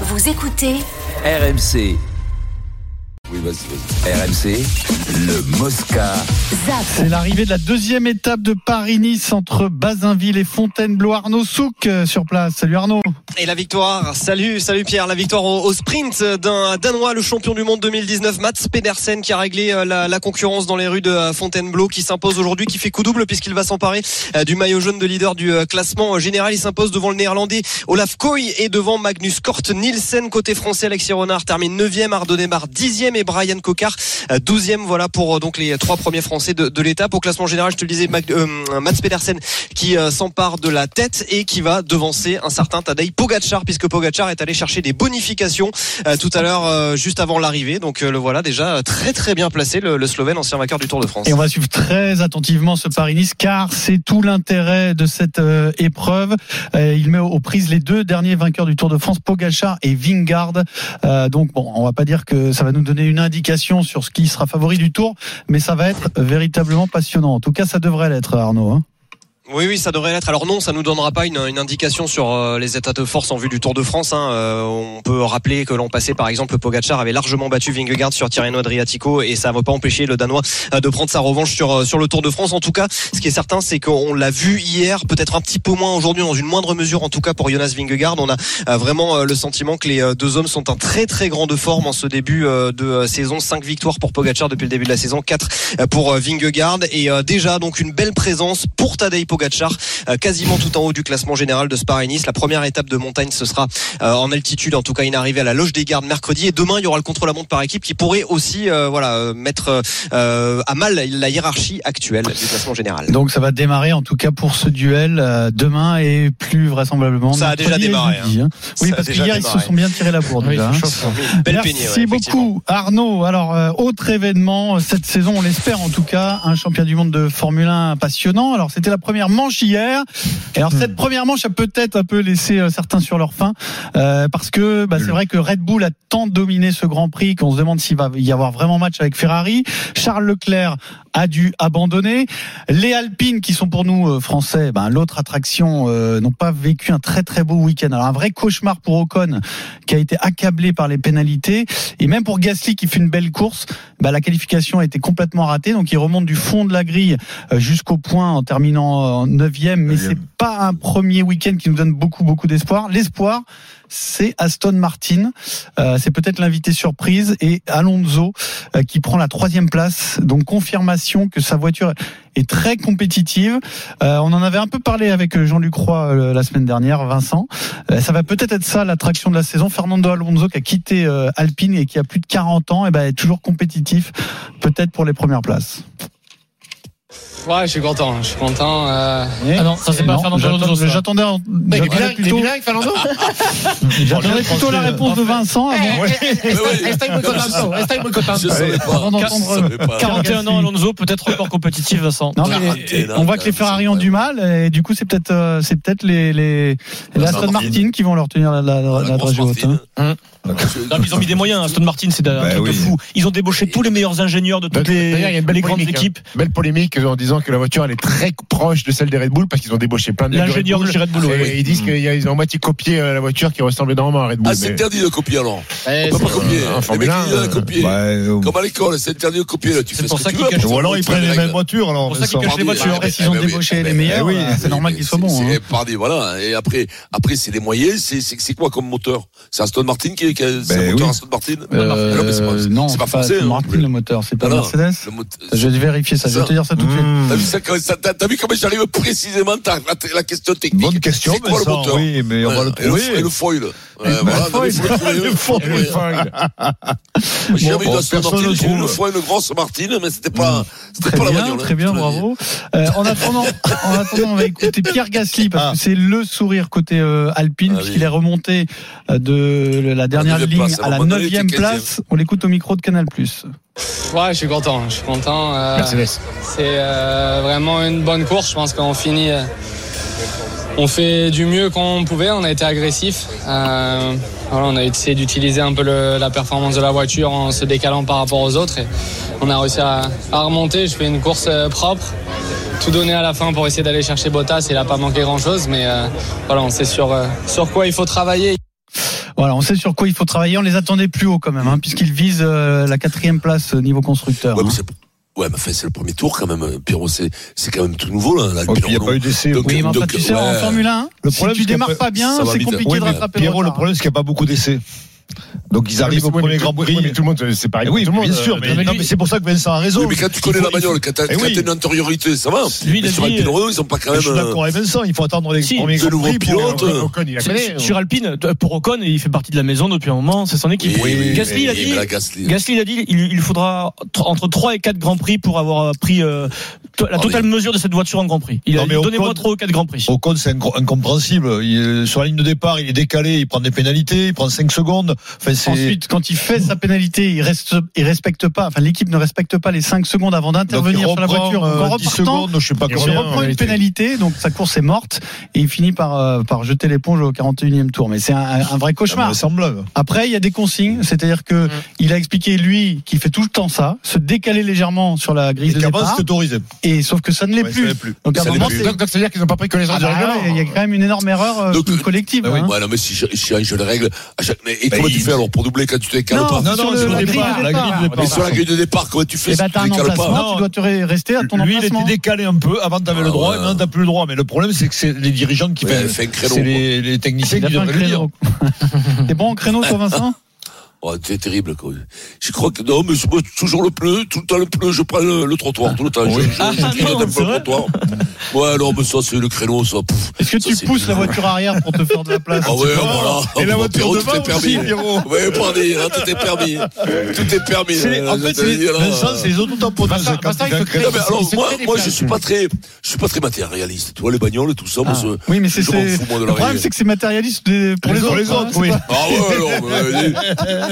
Vous écoutez RMC. Oui, vas-y, vas-y. RMC, le Mosca. C'est l'arrivée de la deuxième étape de Paris-Nice entre Bazinville et Fontainebleau. Arnaud Souk euh, sur place. Salut Arnaud. Et la victoire, salut, salut Pierre, la victoire au, au sprint d'un Danois, le champion du monde 2019, Mats Pedersen, qui a réglé euh, la, la concurrence dans les rues de euh, Fontainebleau, qui s'impose aujourd'hui, qui fait coup double puisqu'il va s'emparer du maillot jaune de leader du classement général. Il s'impose devant le néerlandais Olaf Koy et devant Magnus Kort Nielsen. Côté français, Alexis Renard termine 9e, Arnaud Demar 10e et Brian Cocard 12e. Voilà pour euh, donc les trois premiers français de, l'étape. Au classement général, je te le disais, euh, Mats Pedersen qui euh, s'empare de la tête et qui va devancer un certain Tadej Pogacar puisque Pogacar est allé chercher des bonifications euh, tout à l'heure euh, juste avant l'arrivée. Donc euh, le voilà déjà très très bien placé le, Slovène ancien vainqueur du Tour de France. Et on va suivre très attentivement ce Paris-Nice car c'est tout l'intérêt de cette euh, épreuve. Euh, il met aux prises les deux derniers vainqueurs du Tour de France, Pogacar et Vingard. Euh, donc bon, on va pas dire que ça va nous donner une indication sur ce qui sera favori du Tour, mais ça va être véritablement passionnant. En tout cas, ça devrait l'être Arnaud. hein. Oui, oui, ça devrait l'être. Alors non, ça nous donnera pas une, indication sur euh, les états de force en vue du Tour de France. hein. Euh, on peut rappeler que l'an passé, par exemple, Pogacar avait largement battu Vingegaard sur Tirreno Adriatico et ça ne va pas empêcher le Danois euh, de prendre sa revanche sur sur le Tour de France. En tout cas, ce qui est certain, c'est qu'on l'a vu hier, peut-être un petit peu moins aujourd'hui, dans une moindre mesure, en tout cas pour Jonas Vingegaard. On a vraiment le sentiment que les deux hommes sont en très très grande forme en ce début de saison. Cinq victoires pour Pogacar depuis le début de la saison, quatre pour Vingegaard et déjà donc une belle présence pour Tadej Pogacar euh, quasiment tout en haut du classement général de Spa Nice. La première étape de montagne, ce sera euh, en altitude, en tout cas une arrivée à la Loge des Gardes mercredi. Et demain, il y aura le contre-la-montre par équipe qui pourrait aussi euh, voilà mettre euh, à mal la hiérarchie actuelle du classement général. Donc ça va démarrer en tout cas pour ce duel euh, demain et plus vraisemblablement. Ça a déjà démarré, jeudi, hein. Ça Oui, a parce qu'hier ils se sont bien tirés la bourre. déjà, hein. Belle Merci peignée, ouais, effectivement. beaucoup Arnaud. Alors euh, autre événement cette saison, on l'espère en tout cas, un champion du monde de Formule 1 passionnant. Alors c'était la première manche hier. Et alors cette première manche a peut-être un peu laissé euh, certains sur leur faim euh, parce que bah, c'est vrai que Red Bull a tant dominé ce Grand Prix qu'on se demande s'il va y avoir vraiment match avec Ferrari. Charles Leclerc a dû abandonner. Les Alpines, qui sont pour nous euh, français, ben, l'autre attraction, euh, n'ont pas vécu un très très beau week-end. Alors un vrai cauchemar pour Ocon, qui a été accablé par les pénalités, et même pour Gasly, qui fait une belle course, ben, la qualification a été complètement ratée. Donc il remonte du fond de la grille euh, jusqu'au point en terminant en neuvième, mais c'est pas un premier week-end qui nous donne beaucoup beaucoup d'espoir. L'espoir, c'est Aston Martin. Euh, c'est peut-être l'invité surprise et Alonso euh, qui prend la troisième place. Donc confirmation que sa voiture est très compétitive. Euh, on en avait un peu parlé avec Jean-Luc Roy euh, la semaine dernière, Vincent. Ça va peut-être être ça l'attraction de la saison. Fernando Alonso qui a quitté Alpine et qui a plus de 40 ans, et ben est toujours compétitif, peut-être pour les premières places. Ouais, je suis content, je suis content. euh, Ah non, ça, c'est pas Fernando. J'attendais, plutôt, Fernando j'attendais plutôt la réponse de Vincent avant, Está muy contento, está muy contento. Je savais pas. avant Je d'entendre. savais pas. 41 ans, Alonso, peut-être encore compétitif, Vincent. Non, mais Quarantaine, on voit que les hein, Ferrari ont du mal et du coup c'est peut-être euh, c'est peut-être les les, les Aston Martin. Qui vont leur tenir la, dragée haute. Hein. Non, mais ils ont mis des moyens. Aston Martin, c'est un Bah truc de fou. Ils ont débauché tous les meilleurs ingénieurs de toutes les, belle les grandes hein. équipes. Belle polémique en disant que la voiture elle est très proche de celle des Red Bull parce qu'ils ont débauché plein de L'ingénieur de Bull. chez Red Bull, ils disent qu'ils ont moitié copié euh, la voiture qui ressemble énormément à Red Bull. Ah, c'est mais- interdit de copier alors. Eh, On peut pas c'est- copier. un Les Formule mecs, 1, ils ont copié. euh, Comme à l'école, c'est interdit de copier. Là. Tu C'est fais pour ça qu'ils veux. cachent- Ou alors ils prennent les mêmes voitures, alors. pour ça qu'ils cachent les voitures. Après, s'ils ont débauché les meilleurs, euh, c'est normal qu'ils soient bons. hein. Pardon, voilà. Et après, après c'est les moyens. C'est c'est c'est quoi comme moteur? C'est Aston Martin qui, a c'est un moteur Aston Martin? Euh, non, c'est pas, c'est c'est français. Hein, Martin le moteur, c'est pas Mercedes. Je vais vérifier ça, je vais te dire ça tout de suite. Mmh. T'as vu, ça, ça- comment j'arrive précisément ta, la, la question technique Bonne question, C'est quoi le Vincent, moteur oui, mais on va le le, trouver. et le foil. Ouais, le voilà, foil. le. Le le. J'ai jamais eu bon, d'Aston personne Martin, le j'ai eu une fois une grosse Martine, mais c'était pas, c'était Très pas la bien, bagnole. hein, très bien, le bravo. Euh, en attendant, en attendant, on va écouter Pierre Gasly parce Ah. que c'est le sourire côté euh, Alpine Ah oui. puisqu'il est remonté euh, de la dernière ligne place, à à la neuvième place. On l'écoute au micro de Canal+. Ouais, je suis content, je suis content. euh, Mercedes. c'est euh, vraiment une bonne course. Je pense qu'on finit. euh, on fait du mieux qu'on pouvait. On a été agressif. Euh, voilà, on a essayé d'utiliser un peu le- la performance de la voiture en se décalant par rapport aux autres. Et on a réussi à, à remonter. Je fais une course propre. Tout donné à la fin pour essayer d'aller chercher Bottas. Il n'a pas manqué grand chose. Mais euh, voilà, on sait sur, sur quoi il faut travailler. Voilà, on sait sur quoi il faut travailler. On les attendait plus haut quand même, hein, puisqu'ils visent euh, la quatrième place au niveau constructeur. Ouais, hein. Ouais, mais enfin, c'est le premier tour quand même. euh, Pierrot, c'est c'est quand même tout nouveau là. là, Oh, il n'y a pas eu d'essai. Donc, Oui, mais enfin, donc, tu sais, en. Formule 1, Le si problème, tu c'est démarres pas bien, c'est compliqué Oui, de rattraper Pierrot, le le problème, c'est qu'il n'y a pas beaucoup d'essais. Donc ils arrivent au premier tout- Grand Prix. mais tout le monde, c'est pareil. Eh oui, pour tout le bien monde. sûr, Euh, mais, c'est pour ça que Vincent a raison. Oui, mais quand tu connais la bagnole, quand t'as Eh quand t'as une antériorité, ça va. Lui, sur Alpine Renault, ils sont pas quand même. je suis d'accord avec Vincent, il faut attendre les premiers Grands Prix la Sur-. Sur Alpine, pour Ocon, il fait partie de la maison depuis un moment, c'est son équipe. Oui, oui, Gasly, il a mais- dit, la Gasly. Gasly, il a dit, il, faudra tr- entre 3 et 4 Grands Prix pour avoir pris euh, to- la Ah, totale mesure de cette voiture en Grand Prix. Il a donnez-moi Ocon- 3 ou 4 Grands Prix. Ocon, c'est inco- incompréhensible. Sur la ligne de départ, il est décalé, il prend des pénalités, il prend 5 secondes. Enfin. Ensuite, quand il fait sa pénalité, il reste, il respecte pas, enfin, l'équipe ne respecte pas les 5 secondes avant d'intervenir sur la voiture. En euh, 10 repartant, secondes, je sais pas il combien. reprend une pénalité. donc sa course est morte, et il finit par, euh, par jeter l'éponge au 41e tour. Mais c'est un, un vrai cauchemar. Invraisemblable. Après, il y a des consignes, c'est-à-dire que il a expliqué lui qui fait tout le temps ça, se décaler légèrement sur la grille Et de départ, autorisé. et sauf que ça ne l'est Ouais, plus. Donc à un moment, c'est- Donc, donc, c'est-à-dire qu'ils n'ont pas pris connaissance Ah bah règlement. ouais, il y a quand même une énorme erreur euh, Donc, collective. bah oui. hein. Ouais, non, mais si je, si je les règles, à chaque, mais- et Bah, comment tu fais alors pour doubler quand tu te décales Non, pas? Non, sur non, sur la le grille départ, de la grille départ. de Mais départ. sur la grille de départ, comment tu fais Et si bah tu décales pas? emplacement, Non. tu dois te rester à ton Lui, il emplacement. était décalé un peu. Avant, t'avais le droit, maintenant, t'as plus le droit. Mais le problème, c'est que c'est les dirigeants qui font. C'est les, techniciens qui devraient le dire. T'es bon en créneau, toi, Vincent? Oh, c'est terrible, quoi. Je crois que, non, mais moi, toujours le pneu, tout le temps le pneu, je prends le, le trottoir, tout le temps. Je, je, Ah, je grignote non, un peu c'est le trottoir. Ouais, non, mais ça, c'est le créneau, ça. Est-ce que Ça, tu pousses la voiture arrière pour te faire de la place Ah ouais, voilà. Et la voiture Pierrot, devant tout est permis. aussi, Pierrot. Ouais, pardon, là, tout est permis. Tout est permis. C'est les- En fait, c'est alors, moi, moi, je suis pas très, je suis pas très matérialiste. Tu vois, les bagnoles et tout ça, moi, Ah. Oui, mais c'est je m'en c'est- fous, moi, de le problème, c'est que c'est matérialiste des- pour les, autres. hein, pas- Ah ouais, alors,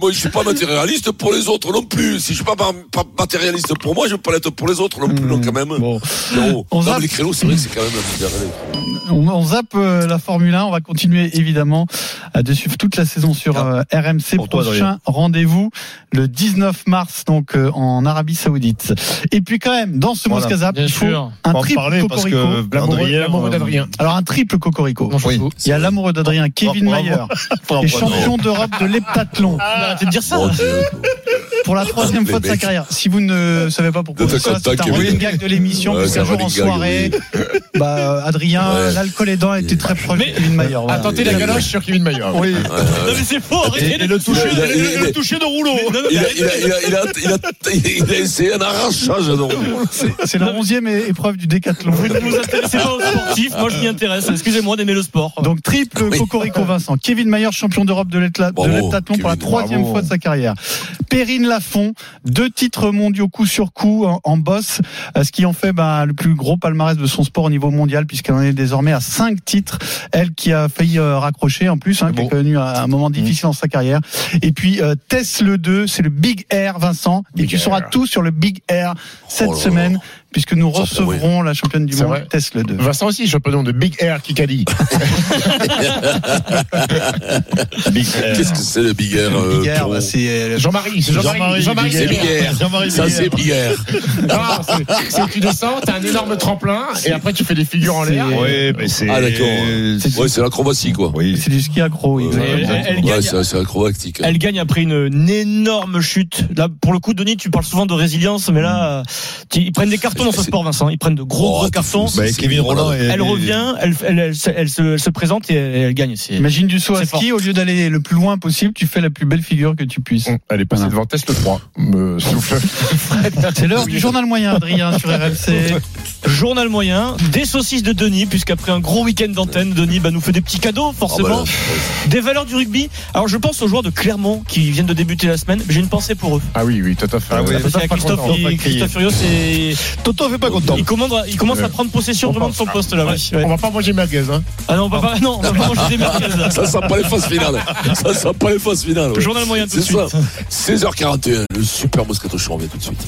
moi, je suis pas matérialiste pour les autres non plus. Si je suis pas, ma- pas matérialiste pour moi, je vais pas l'être pour les autres non plus, non, quand même. Bon. Non, On non, zappe. les créneaux, c'est vrai que c'est quand même. On, on zappe euh, la Formule 1. On va continuer évidemment à de suivre toute la saison sur euh, RMC. Pour Prochain rendez-vous le 19 mars donc euh, en Arabie Saoudite. Et puis quand même dans ce Voilà, Mosca Zap, bien il faut sûr. un triple parler parce cocorico. L'amoureux d'Adrien. Alors un triple cocorico. Oui. Il y a l'amoureux d'Adrien, Kevin. Mayer, est champion d'Europe de l'heptathlon Arrêtez de dire ça. Pour la troisième fois de sa carrière. Si vous ne savez pas pourquoi De c'est un running gag de l'émission, parce un jour en soirée, bah, Adrien, l'alcool aidant, était très proche de Kevin Mayer. A tenté la galoche sur Kevin Mayer. Oui. Non, mais c'est faux, arrêtez le toucher, de rouleau. Il a, essayé un arrachage, non. C'est- C'est la onzième épreuve du décathlon. Vous ne vous intéressez pas aux sportifs, moi je m'y intéresse. Excusez-moi d'aimer le sport. Donc triple. Cocorico Vincent. Kevin Mayer, champion d'Europe de de l'heptathlon pour la Kevin, troisième bravo. fois de sa carrière. Perrine Lafont, deux titres mondiaux coup sur coup en, en boss, euh, ce qui en fait bah, le plus gros palmarès de son sport au niveau mondial puisqu'elle en est désormais à cinq titres. Elle qui a failli euh, raccrocher en plus, hein, qui a Bon. connu un, un moment difficile dans sa carrière. Et puis euh, Tess le 2, c'est le Big Air Vincent. Et Big tu Air. sauras tout sur le Big Air cette Oh semaine puisque nous recevrons la championne du monde le 2. Vincent aussi, champion de Big Air Kikadi. Qu'est-ce que c'est le Big Air, euh, Big Air, bah, c'est euh, Jean-Marie, c'est Jean-Marie. Jean-Marie, C'est Big Air. Jean-Marie Ça, c'est Big Air. Non, c'est- tu descends, t'as un énorme tremplin, et après tu fais des figures en l'air. C'est- Oui, mais c'est. Ah, d'accord. C'est- Ouais, c'est l'acrobatie, quoi. Oui. c'est du ski accro. Ouais, gagne, c'est c'est acrobatique. elle gagne après une, énorme chute. Là, pour le coup, Denis, tu parles souvent de résilience, mais là, tu- ils prennent des cartons dans ce sport, Vincent. Ils prennent de gros, Oh, gros cartons. Bah, Kevin Roland et- Elle revient, elle, elle, elle, se- elle se, elle se présente et elle, elle gagne. C'est- Imagine du saut à ski, au lieu d'aller le plus loin possible, tu fais la plus belle figure que tu puisses. Elle est passée Voilà. devant Test 3. Me souffle. C'est l'heure du journal moyen, Adrien, sur RMC. Journal moyen, des saucisses de Denis, puisqu'après un gros week-end d'antenne, Denis bah, nous fait des petits cadeaux, bah, forcément. là, Des valeurs du rugby. Alors je pense aux joueurs de Clermont qui viennent de débuter la semaine. J'ai une pensée pour eux. Ah oui, oui, tout à fait. Ah oui, a Christophe. Christophe Furios et Toto fait pas content. il commence, à- il commence à Ouais. prendre possession vraiment de son poste là. ouais. Ouais. On va pas manger merguez, hein. Ah non, on va pas, non, on va pas manger des merguez. là. Ça sent pas les phases finales. Ça sent pas les phases finales. ouais. Journal moyen tout de suite. ça. 16h41, le super Moscato Show, on revient tout de suite.